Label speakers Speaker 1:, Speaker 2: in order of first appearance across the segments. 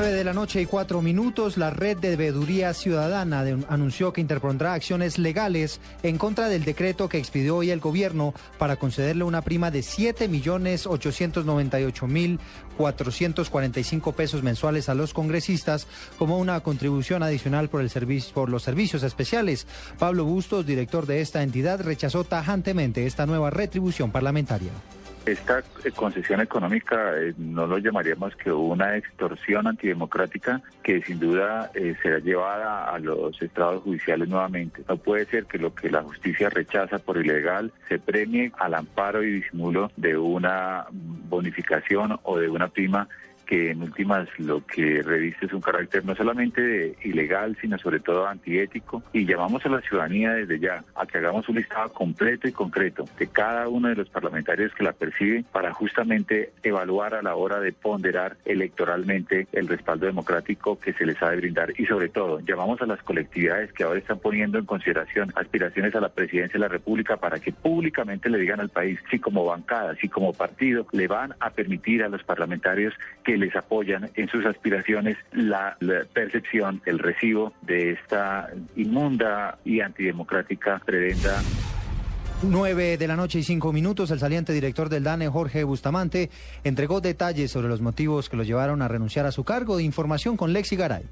Speaker 1: 9 de la noche y 4 minutos, la red de veeduría ciudadana anunció que interpondrá acciones legales en contra del decreto que expidió hoy el gobierno para concederle una prima de 7.898.445 pesos mensuales a los congresistas como una contribución adicional por, el por los servicios especiales. Pablo Bustos, director de esta entidad, rechazó tajantemente esta nueva retribución parlamentaria.
Speaker 2: Esta eh, concesión económica eh, no lo llamaríamos que una extorsión antidemocrática que sin duda eh, será llevada a los estrados judiciales nuevamente. No puede ser que lo que la justicia rechaza por ilegal se premie al amparo y disimulo de una bonificación o de una prima que en últimas lo que reviste es un carácter no solamente ilegal, sino sobre todo antiético. Y llamamos a la ciudadanía desde ya a que hagamos un listado completo y concreto de cada uno de los parlamentarios que la perciben para justamente evaluar a la hora de ponderar electoralmente el respaldo democrático que se les ha de brindar. Y sobre todo, llamamos a las colectividades que ahora están poniendo en consideración aspiraciones a la presidencia de la República para que públicamente le digan al país si como bancada, si como partido le van a permitir a los parlamentarios que les apoyan en sus aspiraciones la, percepción, el recibo de esta inmunda y antidemocrática prebenda.
Speaker 1: 9 de la noche y 5 minutos, el saliente director del DANE, Jorge Bustamante, entregó detalles sobre los motivos que lo llevaron a renunciar a su cargo. De información con Lexi Garay.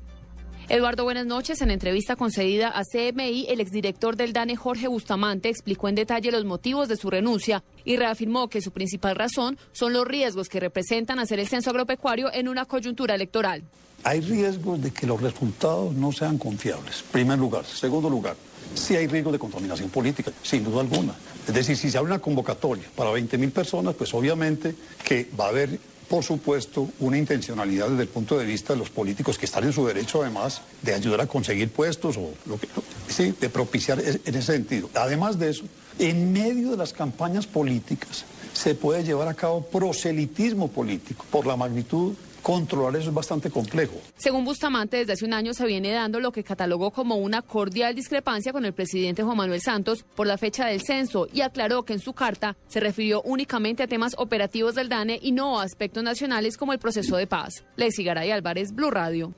Speaker 3: Eduardo, buenas noches. En entrevista concedida a CMI, el exdirector del DANE, Jorge Bustamante, explicó en detalle los motivos de su renuncia y reafirmó que su principal razón son los riesgos que representan hacer el censo agropecuario en una coyuntura electoral.
Speaker 4: Hay riesgos de que los resultados no sean confiables, primer lugar. Segundo lugar, sí hay riesgo de contaminación política, sin duda alguna. Es decir, si se abre una convocatoria para 20 mil personas, pues obviamente que va a haber por supuesto, una intencionalidad desde el punto de vista de los políticos que están en su derecho, además, de ayudar a conseguir puestos o lo que, sí, de propiciar en ese sentido. Además de eso, en medio de las campañas políticas se puede llevar a cabo proselitismo político por la magnitud controlar eso es bastante complejo.
Speaker 3: Según Bustamante, desde hace un año se viene dando lo que catalogó como una cordial discrepancia con el presidente Juan Manuel Santos por la fecha del censo y aclaró que en su carta se refirió únicamente a temas operativos del DANE y no a aspectos nacionales como el proceso de paz. Lexi Garay Álvarez, Blue Radio.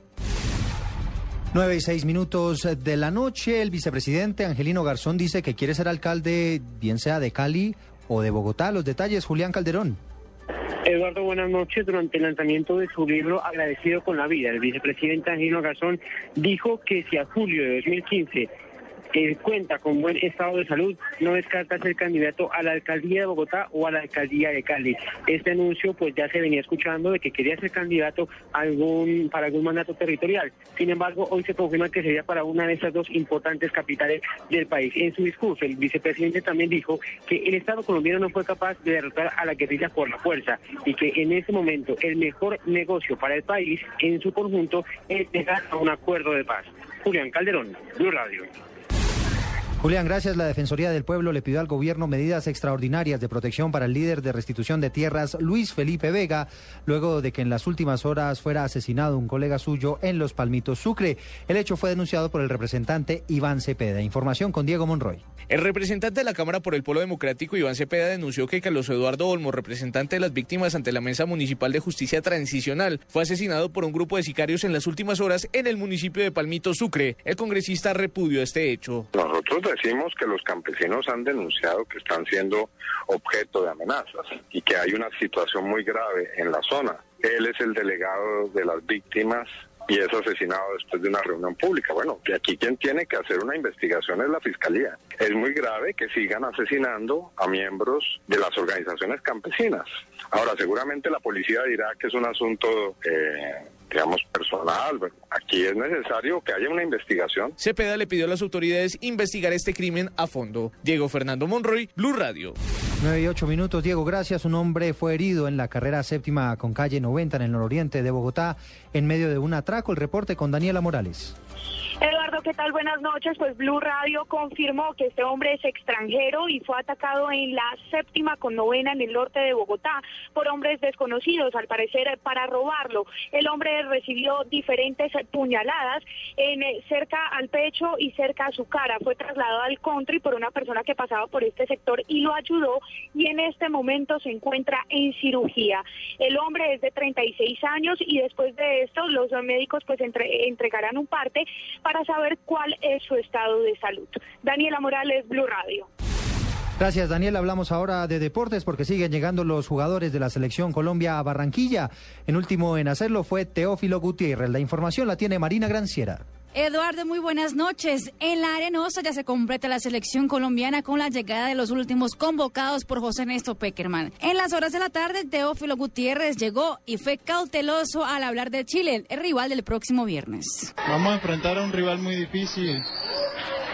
Speaker 1: 9 y 6 minutos de la noche, el vicepresidente Angelino Garzón dice que quiere ser alcalde, bien sea de Cali o de Bogotá. Los detalles, Julián Calderón.
Speaker 5: Eduardo, buenas noches. Durante el lanzamiento de su libro Agradecido con la Vida, el vicepresidente Angino Gazón dijo que si a julio de 2015 que cuenta con buen estado de salud, no descarta ser candidato a la alcaldía de Bogotá o a la alcaldía de Cali. Este anuncio pues ya se venía escuchando de que quería ser candidato algún, para algún mandato territorial. Sin embargo, hoy se confirma que sería para una de esas dos importantes capitales del país. En su discurso, el vicepresidente también dijo que el Estado colombiano no fue capaz de derrotar a la guerrilla por la fuerza y que en ese momento el mejor negocio para el país en su conjunto es llegar a un acuerdo de paz. Julián Calderón, Blue Radio.
Speaker 1: Julián, gracias. La Defensoría del Pueblo le pidió al gobierno medidas extraordinarias de protección para el líder de restitución de tierras, Luis Felipe Vega, luego de que en las últimas horas fuera asesinado un colega suyo en Los Palmitos Sucre. El hecho fue denunciado por el representante Iván Cepeda. Información con Diego Monroy.
Speaker 6: El representante de la Cámara por el Polo Democrático, Iván Cepeda, denunció que Carlos Eduardo Olmo, representante de las víctimas ante la Mesa Municipal de Justicia Transicional, fue asesinado por un grupo de sicarios en las últimas horas en el municipio de Palmito Sucre. El congresista repudió este hecho.
Speaker 7: Nosotros decimos que los campesinos han denunciado que están siendo objeto de amenazas y que hay una situación muy grave en la zona. Él es el delegado de las víctimas y es asesinado después de una reunión pública. Bueno, de aquí quien tiene que hacer una investigación es la Fiscalía. Es muy grave que sigan asesinando a miembros de las organizaciones campesinas. Ahora, seguramente la policía dirá que es un asunto... Eh, digamos, personal. aquí es necesario que haya una investigación.
Speaker 6: Cepeda le pidió a las autoridades investigar este crimen a fondo. Diego Fernando Monroy, Blue Radio.
Speaker 1: 9 y 8 minutos, Diego, gracias. Un hombre fue herido en la carrera séptima con calle 90 en el nororiente de Bogotá en medio de un atraco. El reporte con Daniela Morales.
Speaker 8: Eduardo, ¿qué tal? Buenas noches. Pues Blue Radio confirmó que este hombre es extranjero y fue atacado en la séptima con novena en el norte de Bogotá por hombres desconocidos, al parecer para robarlo. El hombre recibió diferentes puñaladas en eh, cerca al pecho y cerca a su cara. Fue trasladado al country por una persona que pasaba por este sector y lo ayudó y en este momento se encuentra en cirugía. El hombre es de 36 años y después de esto los médicos pues entregarán un parte saber cuál es su estado de salud. Daniela Morales, Blue Radio.
Speaker 1: Gracias, Daniel. Hablamos ahora de deportes porque siguen llegando los jugadores de la selección Colombia a Barranquilla. En último en hacerlo fue Teófilo Gutiérrez. La información la tiene Marina Granciera.
Speaker 9: Eduardo, muy buenas noches. En la Arenosa ya se completa la selección colombiana con la llegada de los últimos convocados por José Néstor Peckerman. En las horas de la tarde, Teófilo Gutiérrez llegó y fue cauteloso al hablar de Chile, el rival del próximo viernes.
Speaker 10: Vamos a enfrentar a un rival muy difícil,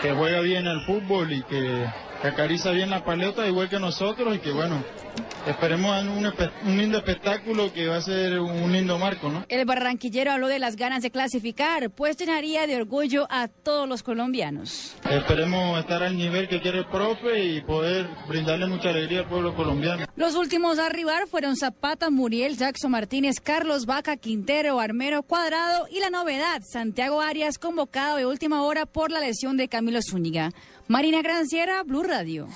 Speaker 10: que juega bien al fútbol y que, que acaricia bien la paleta, igual que nosotros, y que bueno, Esperemos un, un, lindo espectáculo que va a ser un lindo marco, ¿no?
Speaker 9: El barranquillero habló de las ganas de clasificar, pues llenaría de orgullo a todos los colombianos.
Speaker 10: Esperemos estar al nivel que quiere el profe y poder brindarle mucha alegría al pueblo colombiano.
Speaker 9: Los últimos a arribar fueron Zapata, Muriel, Jackson Martínez, Carlos Vaca, Quintero, Armero, Cuadrado y la novedad, Santiago Arias, convocado de última hora por la lesión de Camilo Zúñiga. Marina Granciera, Blue Radio.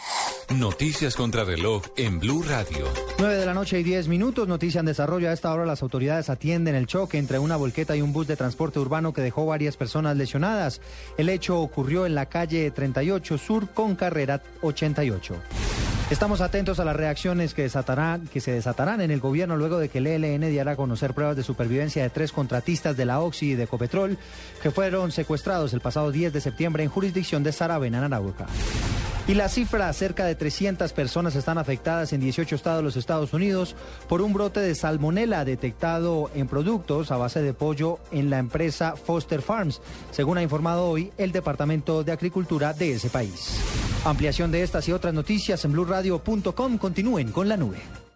Speaker 11: Noticias contra reloj en Blue Radio.
Speaker 1: 9 de la noche y 10 minutos. Noticia en desarrollo. A esta hora las autoridades atienden el choque entre una volqueta y un bus de transporte urbano que dejó varias personas lesionadas. El hecho ocurrió en la calle 38 Sur con carrera 88. Estamos atentos a las reacciones que, que se desatarán en el gobierno luego de que el ELN diera a conocer pruebas de supervivencia de tres contratistas de la OXI y de Ecopetrol que fueron secuestrados el pasado 10 de septiembre en jurisdicción de Saravena, en. Y la cifra, cerca de 300 personas están afectadas en 18 estados de los Estados Unidos por un brote de salmonela detectado en productos a base de pollo en la empresa Foster Farms, según ha informado hoy el Departamento de Agricultura de ese país. Ampliación de estas y otras noticias en blueradio.com. Continúen con la nube.